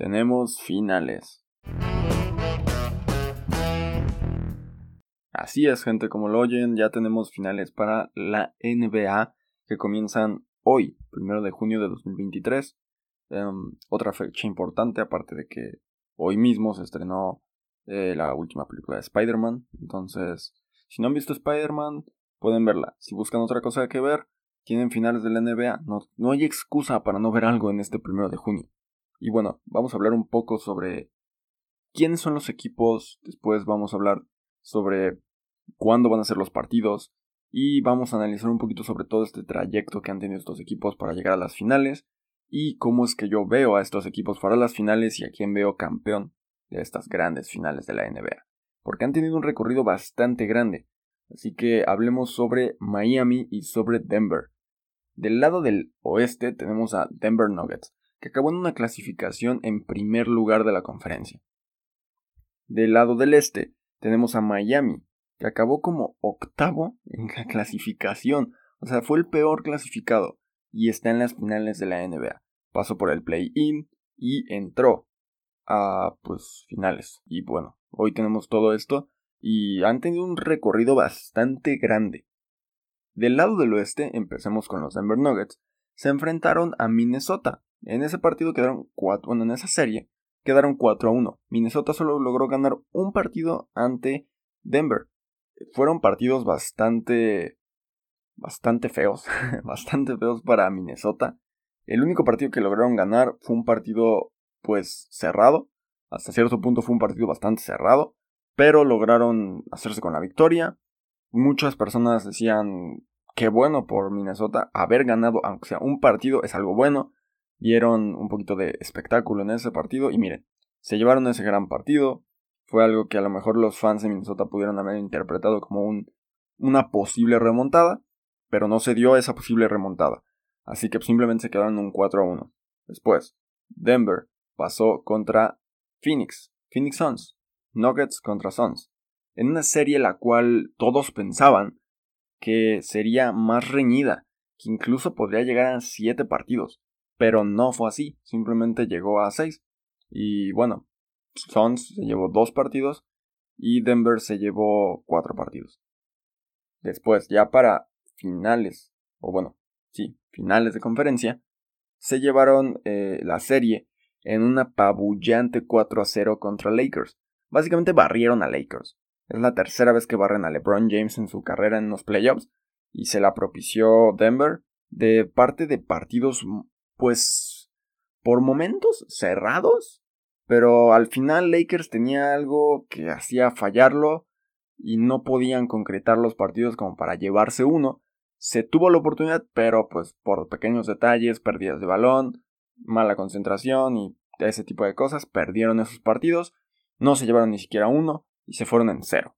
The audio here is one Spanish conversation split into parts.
tenemos finales. Así es, gente, como lo oyen, ya tenemos finales para la NBA que comienzan hoy, primero de junio de 2023. Em, otra fecha importante, aparte de que hoy mismo se estrenó eh, la última película de Spider-Man. Entonces, si no han visto Spider-Man, pueden verla. Si buscan otra cosa que ver, tienen finales de la NBA. No, no hay excusa para no ver algo en este primero de junio. Y bueno, vamos a hablar un poco sobre quiénes son los equipos. Después vamos a hablar sobre cuándo van a ser los partidos. Y vamos a analizar un poquito sobre todo este trayecto que han tenido estos equipos para llegar a las finales. Y cómo es que yo veo a estos equipos para las finales y a quién veo campeón de estas grandes finales de la NBA. Porque han tenido un recorrido bastante grande. Así que hablemos sobre Miami y sobre Denver. Del lado del oeste tenemos a Denver Nuggets, que acabó en una clasificación en primer lugar de la conferencia. Del lado del este tenemos a Miami, que acabó como octavo en la clasificación, o sea, fue el peor clasificado y está en las finales de la NBA. Pasó por el play-in y entró a pues finales. Y bueno, hoy tenemos todo esto y han tenido un recorrido bastante grande. Del lado del oeste, empecemos con los Denver Nuggets, se enfrentaron a Minnesota. En ese partido quedaron 4, bueno, en esa serie quedaron 4 a 1. Minnesota solo logró ganar un partido ante Denver. Fueron partidos bastante bastante feos, bastante feos para Minnesota. El único partido que lograron ganar fue un partido pues cerrado. Hasta cierto punto fue un partido bastante cerrado pero lograron hacerse con la victoria. Muchas personas decían que bueno por Minnesota haber ganado, aunque sea un partido, es algo bueno. Dieron un poquito de espectáculo en ese partido y miren, se llevaron ese gran partido. Fue algo que a lo mejor los fans de Minnesota pudieron haber interpretado como un, una posible remontada, pero no se dio esa posible remontada. Así que simplemente se quedaron un 4 a 1. Después, Denver pasó contra Phoenix, Phoenix Suns. Nuggets contra Suns, en una serie la cual todos pensaban que sería más reñida, que incluso podría llegar a 7 partidos, pero no fue así, simplemente llegó a 6. Y bueno, Suns se llevó 2 partidos y Denver se llevó 4 partidos. Después, ya para finales, o bueno, sí, finales de conferencia, se llevaron eh, la serie en una apabullante 4 a 0 contra Lakers. Básicamente barrieron a Lakers. Es la tercera vez que barren a LeBron James en su carrera en los playoffs y se la propició Denver de parte de partidos pues por momentos cerrados, pero al final Lakers tenía algo que hacía fallarlo y no podían concretar los partidos como para llevarse uno. Se tuvo la oportunidad, pero pues por pequeños detalles, pérdidas de balón, mala concentración y ese tipo de cosas, perdieron esos partidos no se llevaron ni siquiera uno y se fueron en cero.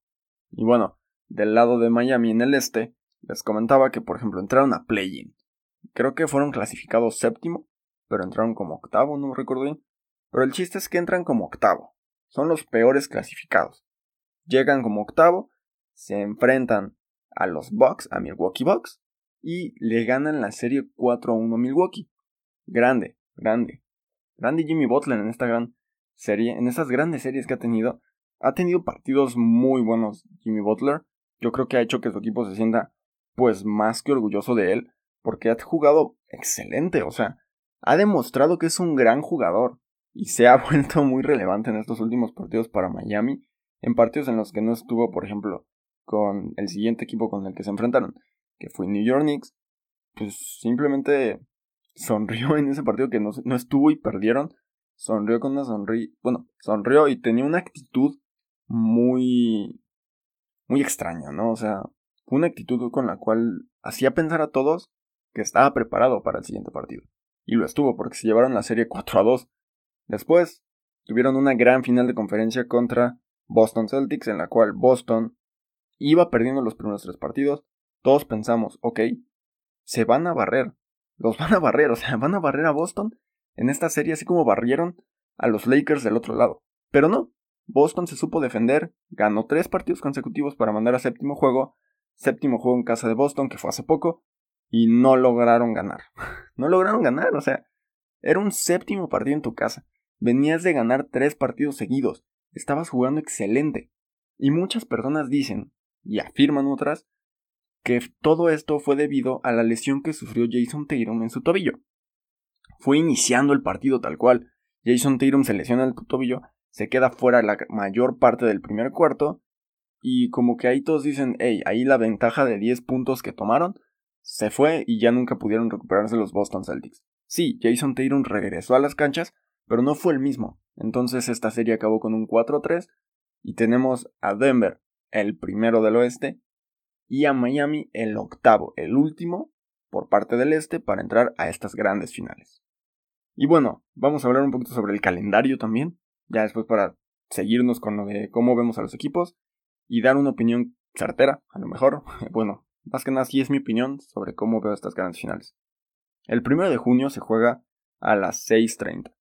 Y bueno, del lado de Miami en el este, les comentaba que por ejemplo entraron a play-in. Creo que fueron clasificados séptimo, pero entraron como octavo, no me recuerdo bien. Pero el chiste es que entran como octavo. Son los peores clasificados. Llegan como octavo, se enfrentan a los Bucks, a Milwaukee Bucks, y le ganan la serie 4 a 1 a Milwaukee. Grande, grande. Grande Jimmy Butler en esta gran serie, en esas grandes series que ha tenido, ha tenido partidos muy buenos Jimmy Butler. Yo creo que ha hecho que su equipo se sienta pues más que orgulloso de él, porque ha jugado excelente, o sea, ha demostrado que es un gran jugador y se ha vuelto muy relevante en estos últimos partidos para Miami, en partidos en los que no estuvo, por ejemplo, con el siguiente equipo con el que se enfrentaron, que fue New York Knicks, pues simplemente sonrió en ese partido que no, no estuvo y perdieron, sonrió con una sonrisa, bueno, sonrió y tenía una actitud muy, muy extraña, ¿no? O sea, una actitud con la cual hacía pensar a todos que estaba preparado para el siguiente partido. Y lo estuvo porque se llevaron la serie 4 a 2. Después, tuvieron una gran final de conferencia contra Boston Celtics en la cual Boston iba perdiendo los primeros tres partidos. Todos pensamos, ok, se van a barrer. Los van a barrer, o sea, van a barrer a Boston en esta serie, así como barrieron a los Lakers del otro lado. Pero no, Boston se supo defender, ganó tres partidos consecutivos para mandar a séptimo juego, séptimo juego en casa de Boston, que fue hace poco, y no lograron ganar. no lograron ganar, o sea, era un séptimo partido en tu casa. Venías de ganar tres partidos seguidos. Estabas jugando excelente. Y muchas personas dicen, y afirman otras, que todo esto fue debido a la lesión que sufrió Jason Tatum en su tobillo. Fue iniciando el partido tal cual. Jason Tatum se lesiona el tobillo, se queda fuera la mayor parte del primer cuarto, y como que ahí todos dicen, hey, ahí la ventaja de 10 puntos que tomaron se fue y ya nunca pudieron recuperarse los Boston Celtics. Sí, Jason Tatum regresó a las canchas, pero no fue el mismo. Entonces esta serie acabó con un 4-3 y tenemos a Denver, el primero del oeste, y a Miami, el octavo, el último, por parte del este, para entrar a estas grandes finales. Y bueno, vamos a hablar un poquito sobre el calendario también, ya después para seguirnos con lo de cómo vemos a los equipos y dar una opinión certera, a lo mejor. Bueno, más que nada sí es mi opinión sobre cómo veo estas grandes finales. El primero de junio se juega a las 6.30.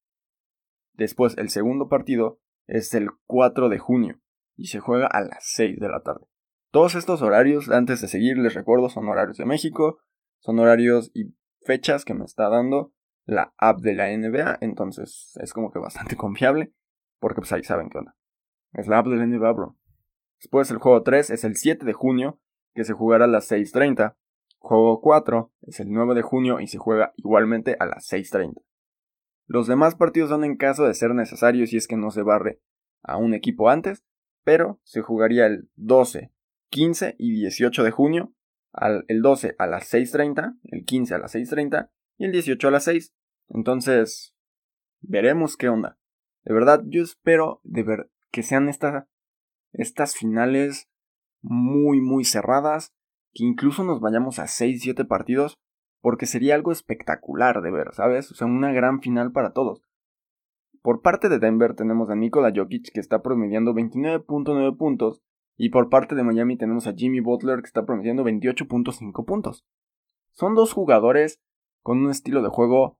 Después, el segundo partido es el 4 de junio y se juega a las 6 de la tarde. Todos estos horarios, antes de seguir, les recuerdo, son horarios de México, son horarios y fechas que me está dando la app de la NBA, entonces es como que bastante confiable, porque pues ahí saben qué onda. Es la app de la NBA, bro. Después el juego 3 es el 7 de junio, que se jugará a las 6.30. Juego 4 es el 9 de junio y se juega igualmente a las 6.30. Los demás partidos son en caso de ser necesario si es que no se barre a un equipo antes, pero se jugaría el 12, 15 y 18 de junio, el 12 a las 6.30, el 15 a las 6.30 y el 18 a las 6. Entonces, veremos qué onda. De verdad, yo espero de ver que sean estas, estas finales muy, muy cerradas, que incluso nos vayamos a 6-7 partidos, porque sería algo espectacular de ver, ¿sabes? O sea, una gran final para todos. Por parte de Denver tenemos a Nikola Jokic que está promediando 29.9 puntos y por parte de Miami tenemos a Jimmy Butler que está promediando 28.5 puntos. Son dos jugadores con un estilo de juego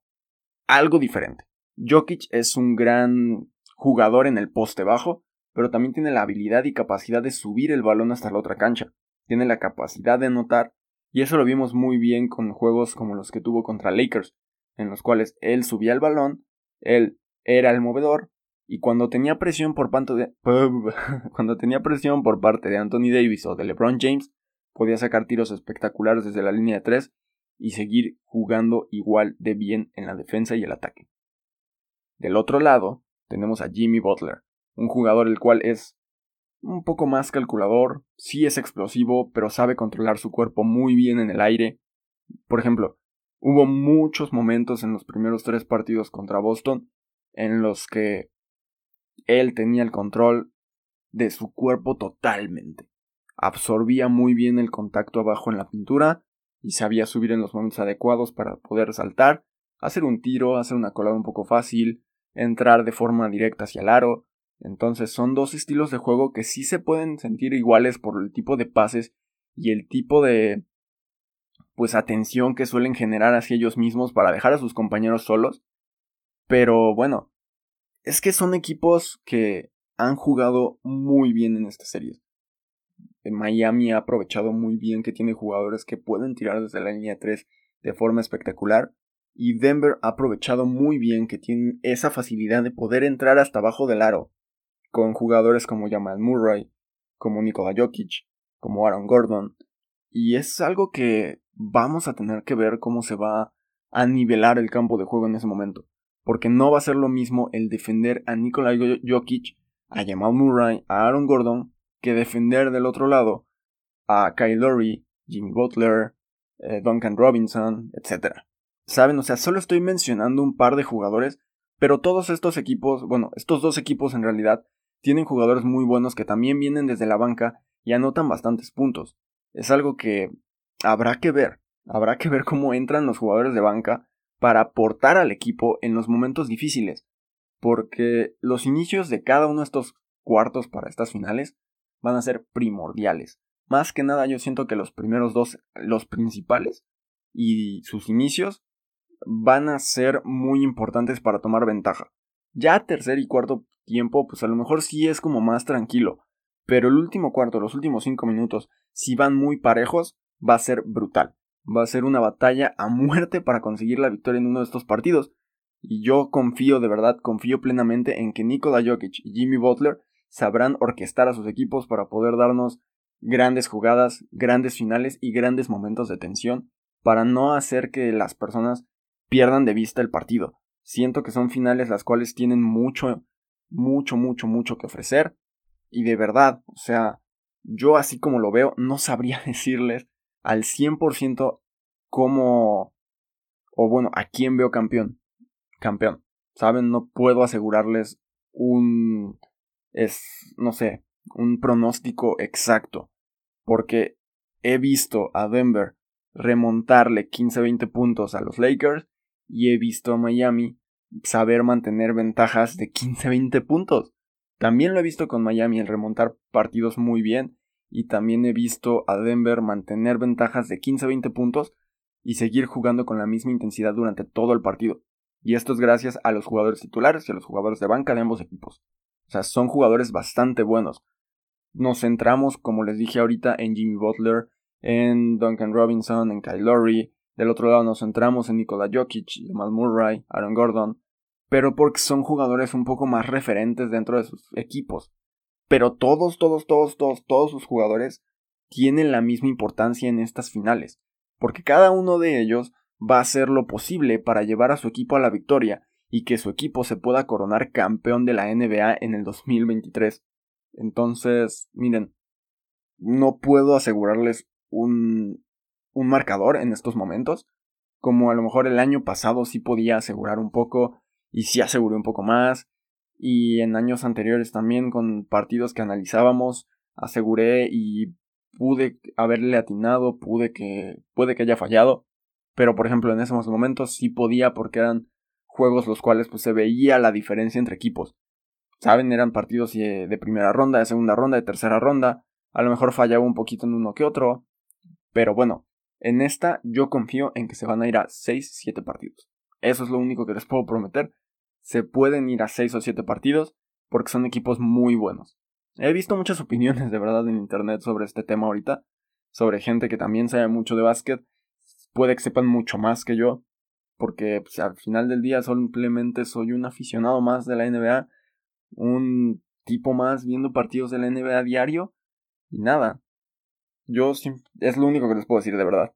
algo diferente. Jokic es un gran jugador en el poste bajo, pero también tiene la habilidad y capacidad de subir el balón hasta la otra cancha. Tiene la capacidad de anotar, y eso lo vimos muy bien con juegos como los que tuvo contra Lakers, en los cuales él subía el balón, él era el movedor, y cuando tenía presión por parte de, cuando tenía presión por parte de Anthony Davis o de LeBron James, podía sacar tiros espectaculares desde la línea de 3 y seguir jugando igual de bien en la defensa y el ataque. Del otro lado, tenemos a Jimmy Butler, un jugador el cual es un poco más calculador, sí es explosivo, pero sabe controlar su cuerpo muy bien en el aire. Por ejemplo, hubo muchos momentos en los primeros tres partidos contra Boston en los que él tenía el control de su cuerpo totalmente. Absorbía muy bien el contacto abajo en la pintura y sabía subir en los momentos adecuados para poder saltar, hacer un tiro, hacer una colada un poco fácil, entrar de forma directa hacia el aro, entonces son dos estilos de juego que sí se pueden sentir iguales por el tipo de pases y el tipo de pues atención que suelen generar hacia ellos mismos para dejar a sus compañeros solos. Pero bueno, es que son equipos que han jugado muy bien en esta serie. Miami ha aprovechado muy bien que tiene jugadores que pueden tirar desde la línea 3 de forma espectacular. Y Denver ha aprovechado muy bien que tienen esa facilidad de poder entrar hasta abajo del aro con jugadores como Jamal Murray, como Nikola Jokic, como Aaron Gordon, y es algo que vamos a tener que ver cómo se va a nivelar el campo de juego en ese momento, porque no va a ser lo mismo el defender a Nikola Jokic, a Jamal Murray, a Aaron Gordon, que defender del otro lado a Kyle Lowry, Jimmy Butler, eh, Duncan Robinson, etc. ¿Saben? O sea, solo estoy mencionando un par de jugadores, pero todos estos equipos, bueno, estos dos equipos en realidad tienen jugadores muy buenos que también vienen desde la banca y anotan bastantes puntos. Es algo que habrá que ver. Habrá que ver cómo entran los jugadores de banca para aportar al equipo en los momentos difíciles. Porque los inicios de cada uno de estos cuartos para estas finales van a ser primordiales. Más que nada yo siento que los primeros dos, los principales, y sus inicios van a ser muy importantes para tomar ventaja. Ya tercer y cuarto tiempo, pues a lo mejor sí es como más tranquilo. Pero el último cuarto, los últimos cinco minutos, si van muy parejos, va a ser brutal. Va a ser una batalla a muerte para conseguir la victoria en uno de estos partidos. Y yo confío, de verdad, confío plenamente en que Nikola Jokic y Jimmy Butler sabrán orquestar a sus equipos para poder darnos grandes jugadas, grandes finales y grandes momentos de tensión para no hacer que las personas pierdan de vista el partido. Siento que son finales las cuales tienen mucho, mucho, mucho, mucho que ofrecer. Y de verdad, o sea, yo así como lo veo, no sabría decirles al 100% cómo, o bueno, a quién veo campeón. Campeón. Saben, no puedo asegurarles un, es, no sé, un pronóstico exacto. Porque he visto a Denver remontarle 15-20 puntos a los Lakers y he visto a Miami saber mantener ventajas de 15-20 puntos. También lo he visto con Miami en remontar partidos muy bien y también he visto a Denver mantener ventajas de 15-20 puntos y seguir jugando con la misma intensidad durante todo el partido. Y esto es gracias a los jugadores titulares y a los jugadores de banca de ambos equipos. O sea, son jugadores bastante buenos. Nos centramos, como les dije ahorita, en Jimmy Butler, en Duncan Robinson, en Kyle Lowry. Del otro lado nos centramos en Nikola Jokic, Jamal Murray, Aaron Gordon. Pero porque son jugadores un poco más referentes dentro de sus equipos. Pero todos, todos, todos, todos, todos sus jugadores tienen la misma importancia en estas finales. Porque cada uno de ellos va a hacer lo posible para llevar a su equipo a la victoria y que su equipo se pueda coronar campeón de la NBA en el 2023. Entonces, miren, no puedo asegurarles un, un marcador en estos momentos, como a lo mejor el año pasado sí podía asegurar un poco y sí aseguré un poco más, y en años anteriores también con partidos que analizábamos aseguré y pude haberle atinado, pude que puede que haya fallado, pero por ejemplo en esos momentos sí podía porque eran juegos los cuales pues se veía la diferencia entre equipos. Saben, eran partidos de primera ronda, de segunda ronda, de tercera ronda, a lo mejor fallaba un poquito en uno que otro, pero bueno, en esta yo confío en que se van a ir a 6-7 partidos. Eso es lo único que les puedo prometer. Se pueden ir a 6 o 7 partidos porque son equipos muy buenos. He visto muchas opiniones de verdad en internet sobre este tema ahorita, sobre gente que también sabe mucho de básquet, puede que sepan mucho más que yo, porque pues, al final del día simplemente soy un aficionado más de la NBA, un tipo más viendo partidos de la NBA diario y nada, yo es lo único que les puedo decir de verdad.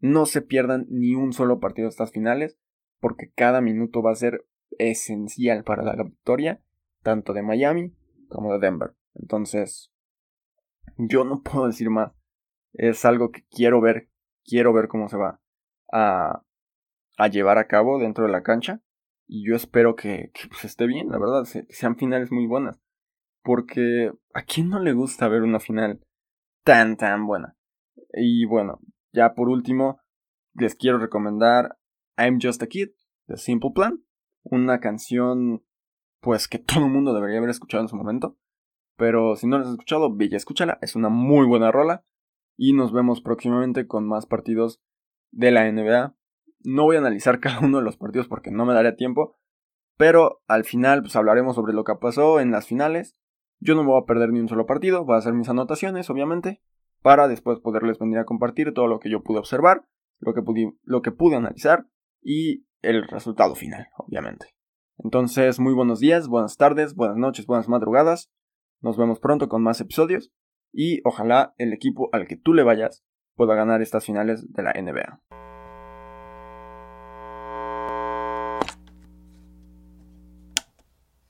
No se pierdan ni un solo partido de estas finales, porque cada minuto va a ser esencial para la victoria, tanto de Miami como de Denver. Entonces, yo no puedo decir más. Es algo que quiero ver, quiero ver cómo se va a, a llevar a cabo dentro de la cancha. Y yo espero que, que pues, esté bien, la verdad, que sean finales muy buenas. Porque a quién no le gusta ver una final tan, tan buena. Y bueno, ya por último, les quiero recomendar I'm Just a Kid de Simple Plan, una canción pues que todo el mundo debería haber escuchado en su momento. Pero si no la has escuchado, bella, escúchala, es una muy buena rola. Y nos vemos próximamente con más partidos de la NBA. No voy a analizar cada uno de los partidos porque no me daría tiempo. Pero al final pues hablaremos sobre lo que pasó en las finales yo no voy a perder ni un solo partido, voy a hacer mis anotaciones, obviamente, para después poderles venir a compartir todo lo que yo pude observar, lo que pude, lo que pude analizar y el resultado final, obviamente. Entonces, muy buenos días, buenas tardes, buenas noches, buenas madrugadas. Nos vemos pronto con más episodios y ojalá el equipo al que tú le vayas pueda ganar estas finales de la NBA.